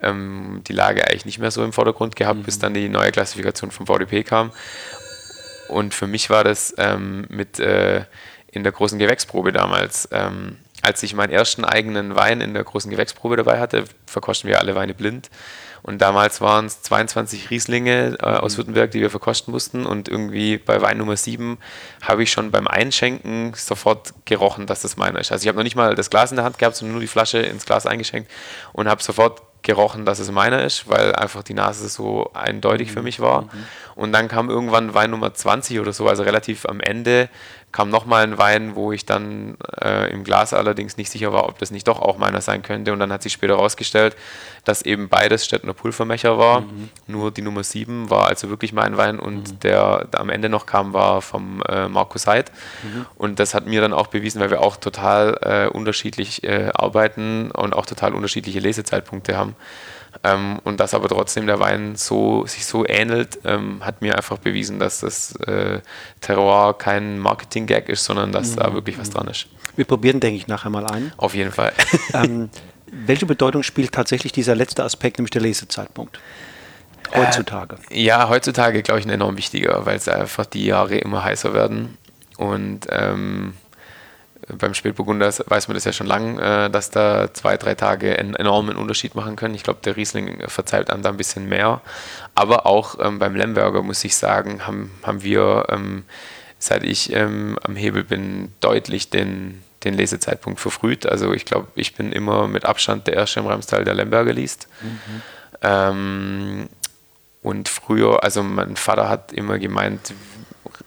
ähm, die Lage eigentlich nicht mehr so im Vordergrund gehabt, mhm. bis dann die neue Klassifikation vom VDP kam. Und für mich war das ähm, mit äh, in der großen Gewächsprobe damals, ähm, als ich meinen ersten eigenen Wein in der großen Gewächsprobe dabei hatte, verkosten wir alle Weine blind. Und damals waren es 22 Rieslinge äh, aus mhm. Württemberg, die wir verkosten mussten. Und irgendwie bei Wein Nummer 7 habe ich schon beim Einschenken sofort gerochen, dass das meiner ist. Also ich habe noch nicht mal das Glas in der Hand gehabt, sondern nur die Flasche ins Glas eingeschenkt und habe sofort gerochen, dass es meiner ist, weil einfach die Nase so eindeutig für mhm. mich war. Mhm. Und dann kam irgendwann Wein Nummer 20 oder so, also relativ am Ende, kam nochmal ein Wein, wo ich dann äh, im Glas allerdings nicht sicher war, ob das nicht doch auch meiner sein könnte. Und dann hat sich später herausgestellt, dass eben beides Städtner Pulvermecher war. Mhm. Nur die Nummer 7 war also wirklich mein Wein und mhm. der, der am Ende noch kam, war vom äh, Markus Heid. Mhm. Und das hat mir dann auch bewiesen, weil wir auch total äh, unterschiedlich äh, arbeiten und auch total unterschiedliche Lesezeitpunkte haben. Ähm, und dass aber trotzdem der Wein so, sich so ähnelt, ähm, hat mir einfach bewiesen, dass das äh, Terroir kein Marketing-Gag ist, sondern dass mhm. da wirklich was dran ist. Wir probieren, denke ich, nachher mal ein. Auf jeden Fall. ähm, welche Bedeutung spielt tatsächlich dieser letzte Aspekt, nämlich der Lesezeitpunkt? Heutzutage. Äh, ja, heutzutage glaube ich enorm wichtiger, weil es einfach die Jahre immer heißer werden. Und ähm, beim Spätburgunder weiß man das ja schon lange, äh, dass da zwei, drei Tage einen enormen Unterschied machen können. Ich glaube, der Riesling verzeiht einem da ein bisschen mehr. Aber auch ähm, beim Lemberger, muss ich sagen, haben, haben wir, ähm, seit ich ähm, am Hebel bin, deutlich den, den Lesezeitpunkt verfrüht. Also ich glaube, ich bin immer mit Abstand der Erste im Ramstal, der Lemberger liest. Mhm. Ähm, und früher, also mein Vater hat immer gemeint,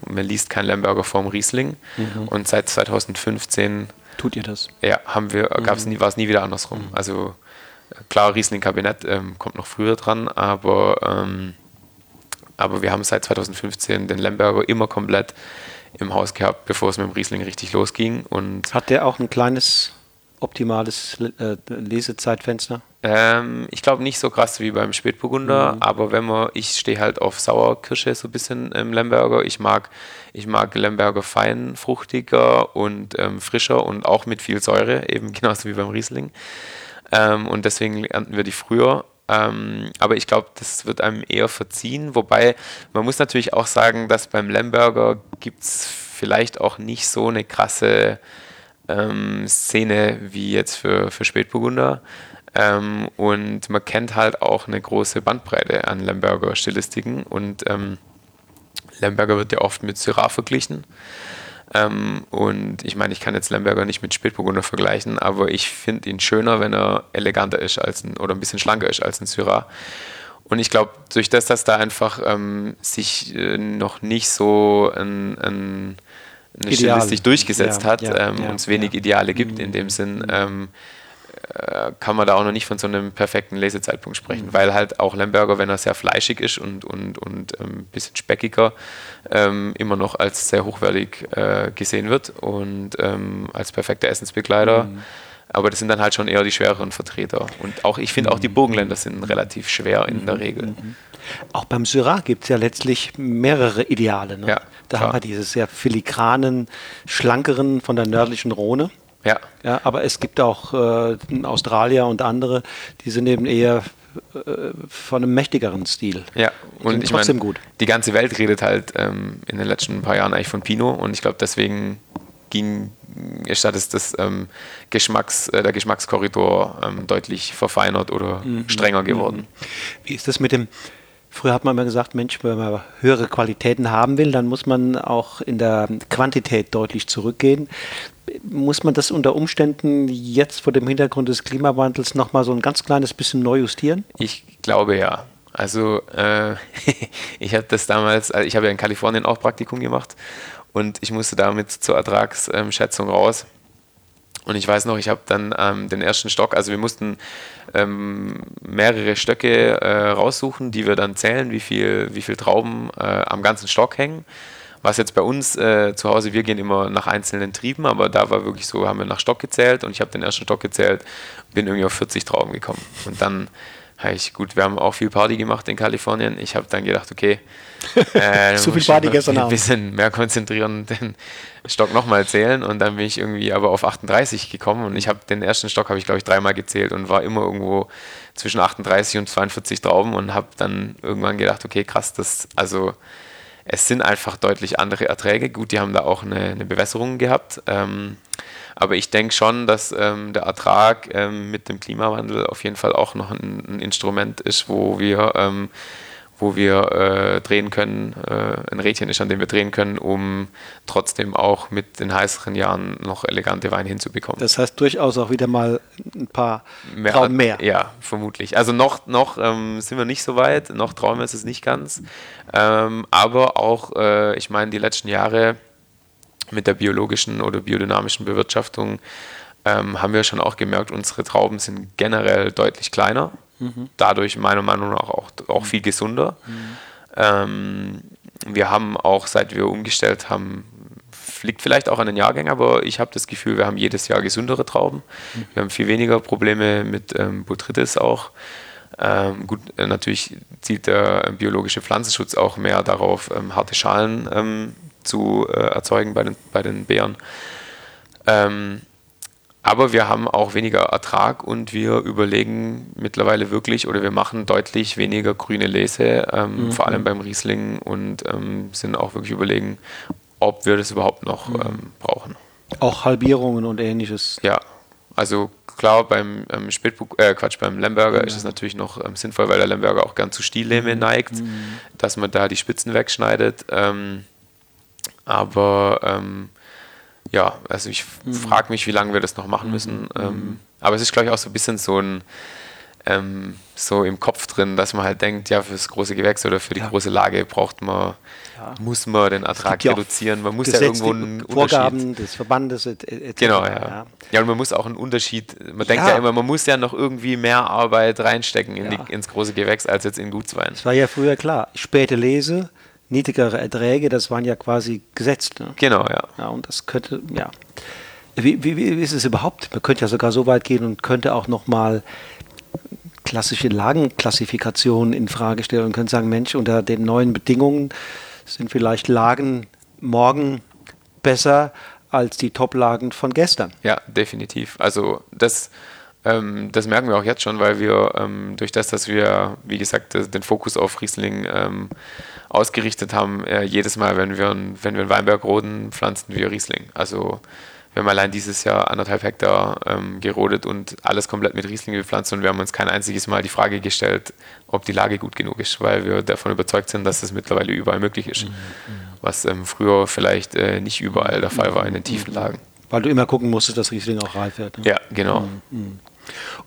man liest kein Lemberger vorm Riesling. Mhm. Und seit 2015 tut ihr das? Ja, haben wir, gab's mhm. nie, war es nie wieder andersrum. Mhm. Also klar, Riesling-Kabinett ähm, kommt noch früher dran, aber, ähm, aber wir haben seit 2015 den Lemberger immer komplett im Haus gehabt, bevor es mit dem Riesling richtig losging. Und Hat der auch ein kleines optimales äh, Lesezeitfenster? Ähm, ich glaube nicht so krass wie beim Spätburgunder, mhm. aber wenn man, ich stehe halt auf Sauerkirsche so ein bisschen im Lemberger. Ich mag, ich mag Lemberger fein, fruchtiger und ähm, frischer und auch mit viel Säure, eben genauso wie beim Riesling. Ähm, und deswegen ernten wir die früher. Ähm, aber ich glaube, das wird einem eher verziehen. Wobei, man muss natürlich auch sagen, dass beim Lemberger gibt es vielleicht auch nicht so eine krasse ähm, Szene wie jetzt für, für Spätburgunder. Ähm, und man kennt halt auch eine große Bandbreite an Lemberger Stilistiken und ähm, Lemberger wird ja oft mit Syrah verglichen. Ähm, und ich meine, ich kann jetzt Lemberger nicht mit Spätburgunder vergleichen, aber ich finde ihn schöner, wenn er eleganter ist als ein, oder ein bisschen schlanker ist als ein Syrah. Und ich glaube, durch das, dass da einfach ähm, sich äh, noch nicht so ein, ein eine Ideal. Stilistik durchgesetzt ja, hat ja, ähm, ja, und es wenig Ideale gibt in dem mhm. Sinn, ähm, äh, kann man da auch noch nicht von so einem perfekten Lesezeitpunkt sprechen, mhm. weil halt auch Lemberger, wenn er sehr fleischig ist und ein und, und, ähm, bisschen speckiger, ähm, immer noch als sehr hochwertig äh, gesehen wird und ähm, als perfekter Essensbegleiter. Mhm. Aber das sind dann halt schon eher die schwereren Vertreter. Und auch ich finde auch die mhm. Burgenländer sind relativ schwer in der mhm. Regel. Mhm. Auch beim Syrah gibt es ja letztlich mehrere Ideale. Ne? Ja, da klar. haben wir diese sehr filigranen, schlankeren von der nördlichen Rhone. Ja. ja aber es gibt auch äh, Australier und andere, die sind eben eher äh, von einem mächtigeren Stil. Ja, und ich trotzdem mein, gut. Die ganze Welt redet halt ähm, in den letzten paar Jahren eigentlich von Pinot und ich glaube, deswegen ging ist das, das ähm, Geschmacks, äh, der Geschmackskorridor ähm, deutlich verfeinert oder mhm. strenger geworden. Mhm. Wie ist das mit dem Früher hat man immer gesagt, Mensch, wenn man höhere Qualitäten haben will, dann muss man auch in der Quantität deutlich zurückgehen. Muss man das unter Umständen jetzt vor dem Hintergrund des Klimawandels nochmal so ein ganz kleines bisschen neu justieren? Ich glaube ja. Also äh, ich habe das damals, also ich habe ja in Kalifornien auch Praktikum gemacht und ich musste damit zur Ertragsschätzung raus. Und ich weiß noch, ich habe dann ähm, den ersten Stock, also wir mussten ähm, mehrere Stöcke äh, raussuchen, die wir dann zählen, wie viel, wie viel Trauben äh, am ganzen Stock hängen. Was jetzt bei uns äh, zu Hause, wir gehen immer nach einzelnen Trieben, aber da war wirklich so, haben wir nach Stock gezählt und ich habe den ersten Stock gezählt, bin irgendwie auf 40 Trauben gekommen. Und dann ich, gut, wir haben auch viel Party gemacht in Kalifornien. Ich habe dann gedacht, okay, äh, so viel Party gestern Abend. Ein bisschen mehr konzentrieren, den Stock nochmal zählen und dann bin ich irgendwie aber auf 38 gekommen und ich habe den ersten Stock habe ich glaube ich dreimal gezählt und war immer irgendwo zwischen 38 und 42 Trauben und habe dann irgendwann gedacht, okay, krass, das also es sind einfach deutlich andere Erträge. Gut, die haben da auch eine, eine Bewässerung gehabt. Ähm, aber ich denke schon, dass ähm, der Ertrag ähm, mit dem Klimawandel auf jeden Fall auch noch ein, ein Instrument ist, wo wir ähm, wo wir äh, drehen können, äh, ein Rädchen ist, an dem wir drehen können, um trotzdem auch mit den heißeren Jahren noch elegante Weine hinzubekommen. Das heißt durchaus auch wieder mal ein paar mehr, Trauben mehr. Ja, vermutlich. Also noch, noch ähm, sind wir nicht so weit, noch träumen wir es nicht ganz. Ähm, aber auch, äh, ich meine, die letzten Jahre mit der biologischen oder biodynamischen Bewirtschaftung ähm, haben wir schon auch gemerkt, unsere Trauben sind generell deutlich kleiner Mhm. Dadurch meiner Meinung nach auch, auch viel gesunder. Mhm. Ähm, wir haben auch, seit wir umgestellt haben, liegt vielleicht auch an den Jahrgängen, aber ich habe das Gefühl, wir haben jedes Jahr gesündere Trauben. Mhm. Wir haben viel weniger Probleme mit ähm, Botrytis auch. Ähm, gut, äh, natürlich zielt der biologische Pflanzenschutz auch mehr darauf, ähm, harte Schalen ähm, zu äh, erzeugen bei den, bei den Beeren. Ähm, aber wir haben auch weniger Ertrag und wir überlegen mittlerweile wirklich oder wir machen deutlich weniger grüne Lese, ähm, mhm. vor allem beim Riesling und ähm, sind auch wirklich überlegen, ob wir das überhaupt noch mhm. ähm, brauchen. Auch Halbierungen und ähnliches. Ja, also klar, beim ähm, Spätburg, äh, Quatsch, beim Lemberger ja. ist es natürlich noch ähm, sinnvoll, weil der Lemberger auch gern zu Stillehme mhm. neigt, mhm. dass man da die Spitzen wegschneidet. Ähm, aber ähm, ja, also ich mhm. frage mich, wie lange wir das noch machen müssen. Mhm. Ähm, aber es ist, glaube ich, auch so ein bisschen so ein, ähm, so im Kopf drin, dass man halt denkt, ja, fürs große Gewächs oder für die ja. große Lage braucht man, ja. muss man den Ertrag reduzieren. Man muss ja irgendwo einen Vorgaben Unterschied. des Verbandes etc. Genau, ja. ja. ja. und man muss auch einen Unterschied, man denkt ja immer, man muss ja noch irgendwie mehr Arbeit reinstecken in die, ins große Gewächs als jetzt in Gutswein. Das war ja früher klar. Späte Lese, niedrigere Erträge, das waren ja quasi gesetzt. Ne? Genau, ja. Ja, und das könnte, ja. Wie, wie, wie ist es überhaupt? Man könnte ja sogar so weit gehen und könnte auch nochmal klassische Lagenklassifikationen in Frage stellen und könnte sagen, Mensch, unter den neuen Bedingungen sind vielleicht Lagen morgen besser als die Top-Lagen von gestern. Ja, definitiv. Also das, ähm, das merken wir auch jetzt schon, weil wir ähm, durch das, dass wir, wie gesagt, den Fokus auf Riesling ähm, ausgerichtet haben, äh, jedes Mal, wenn wir, wenn wir einen Weinberg roden, pflanzen wir Riesling. Also wir haben allein dieses Jahr anderthalb Hektar ähm, gerodet und alles komplett mit Riesling gepflanzt und wir haben uns kein einziges Mal die Frage gestellt, ob die Lage gut genug ist, weil wir davon überzeugt sind, dass das mittlerweile überall möglich ist. Mhm. Was ähm, früher vielleicht äh, nicht überall der Fall war in den tiefen Lagen. Weil du immer gucken musstest, dass Riesling auch reif wird. Ne? Ja, genau. Mhm.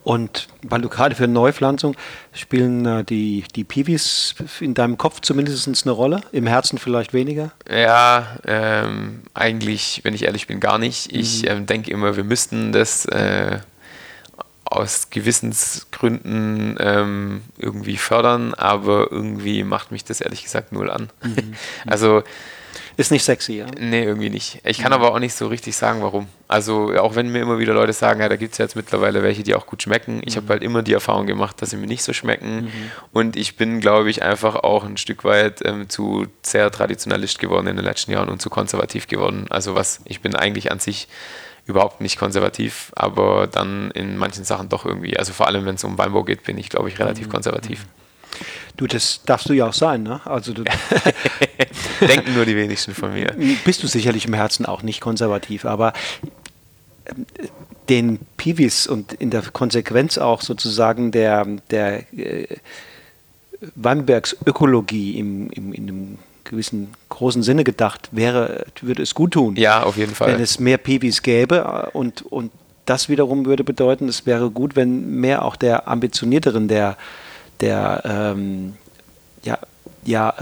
Und weil du gerade für Neupflanzung spielen äh, die, die Piwis in deinem Kopf zumindest eine Rolle, im Herzen vielleicht weniger? Ja, ähm, eigentlich, wenn ich ehrlich bin, gar nicht. Ich mhm. ähm, denke immer, wir müssten das äh, aus Gewissensgründen ähm, irgendwie fördern, aber irgendwie macht mich das ehrlich gesagt null an. Mhm. also ist nicht sexy, ja? Nee, irgendwie nicht. Ich kann mhm. aber auch nicht so richtig sagen, warum. Also, auch wenn mir immer wieder Leute sagen, ja, da gibt es jetzt mittlerweile welche, die auch gut schmecken. Ich mhm. habe halt immer die Erfahrung gemacht, dass sie mir nicht so schmecken. Mhm. Und ich bin, glaube ich, einfach auch ein Stück weit ähm, zu sehr traditionalistisch geworden in den letzten Jahren und zu konservativ geworden. Also, was ich bin eigentlich an sich überhaupt nicht konservativ, aber dann in manchen Sachen doch irgendwie. Also, vor allem, wenn es um Weinbau geht, bin ich, glaube ich, relativ mhm. konservativ. Du, das darfst du ja auch sein, ne? Also Denken nur die wenigsten von mir. Bist du sicherlich im Herzen auch nicht konservativ, aber ähm, den Piwis und in der Konsequenz auch sozusagen der, der äh, Weinbergs Ökologie im, im, in einem gewissen großen Sinne gedacht, wäre, würde es gut tun. Ja, auf jeden Fall. Wenn es mehr Piwis gäbe und, und das wiederum würde bedeuten, es wäre gut, wenn mehr auch der ambitionierteren, der der, ähm, ja, ja,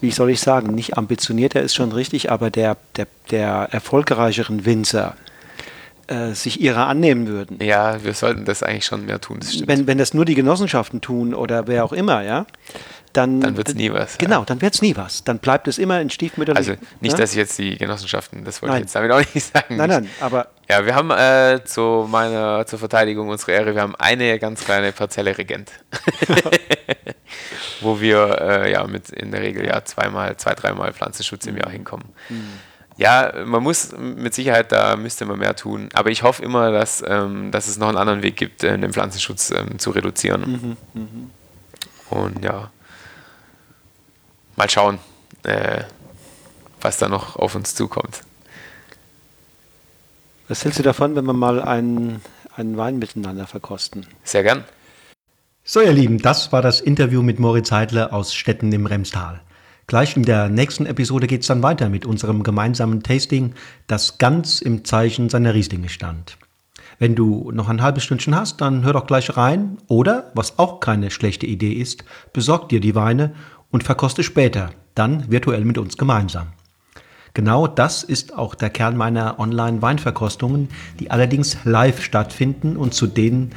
wie soll ich sagen, nicht ambitionierter ist schon richtig, aber der, der, der erfolgreicheren Winzer äh, sich ihrer annehmen würden. Ja, wir sollten das eigentlich schon mehr tun, das Wenn, wenn das nur die Genossenschaften tun oder wer auch immer, ja, dann, dann wird es nie was. Genau, ja. dann wird es nie was. Dann bleibt es immer in stiefmütterlich. Also nicht, ne? dass ich jetzt die Genossenschaften, das wollte nein. ich jetzt damit auch nicht sagen. Nein, nein, aber. Ja, wir haben äh, zu meiner, zur Verteidigung unserer Ehre, wir haben eine ganz kleine Parzelle Regent. wo wir äh, ja mit in der Regel ja zweimal, zwei, dreimal Pflanzenschutz im Jahr hinkommen. Mhm. Ja, man muss mit Sicherheit, da müsste man mehr tun. Aber ich hoffe immer, dass, ähm, dass es noch einen anderen Weg gibt, äh, den Pflanzenschutz ähm, zu reduzieren. Mhm, mh. Und ja, mal schauen, äh, was da noch auf uns zukommt. Was hältst du davon, wenn wir mal einen, einen Wein miteinander verkosten? Sehr gern. So, ihr Lieben, das war das Interview mit Moritz Heidler aus Stetten im Remstal. Gleich in der nächsten Episode geht es dann weiter mit unserem gemeinsamen Tasting, das ganz im Zeichen seiner Rieslinge stand. Wenn du noch ein halbes Stündchen hast, dann hör doch gleich rein. Oder, was auch keine schlechte Idee ist, besorg dir die Weine und verkoste später, dann virtuell mit uns gemeinsam. Genau das ist auch der Kern meiner Online-Weinverkostungen, die allerdings live stattfinden und zu denen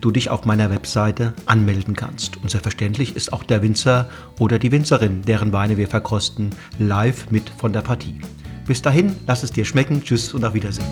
du dich auf meiner Webseite anmelden kannst. Und selbstverständlich ist auch der Winzer oder die Winzerin, deren Weine wir verkosten, live mit von der Partie. Bis dahin, lass es dir schmecken. Tschüss und auf Wiedersehen.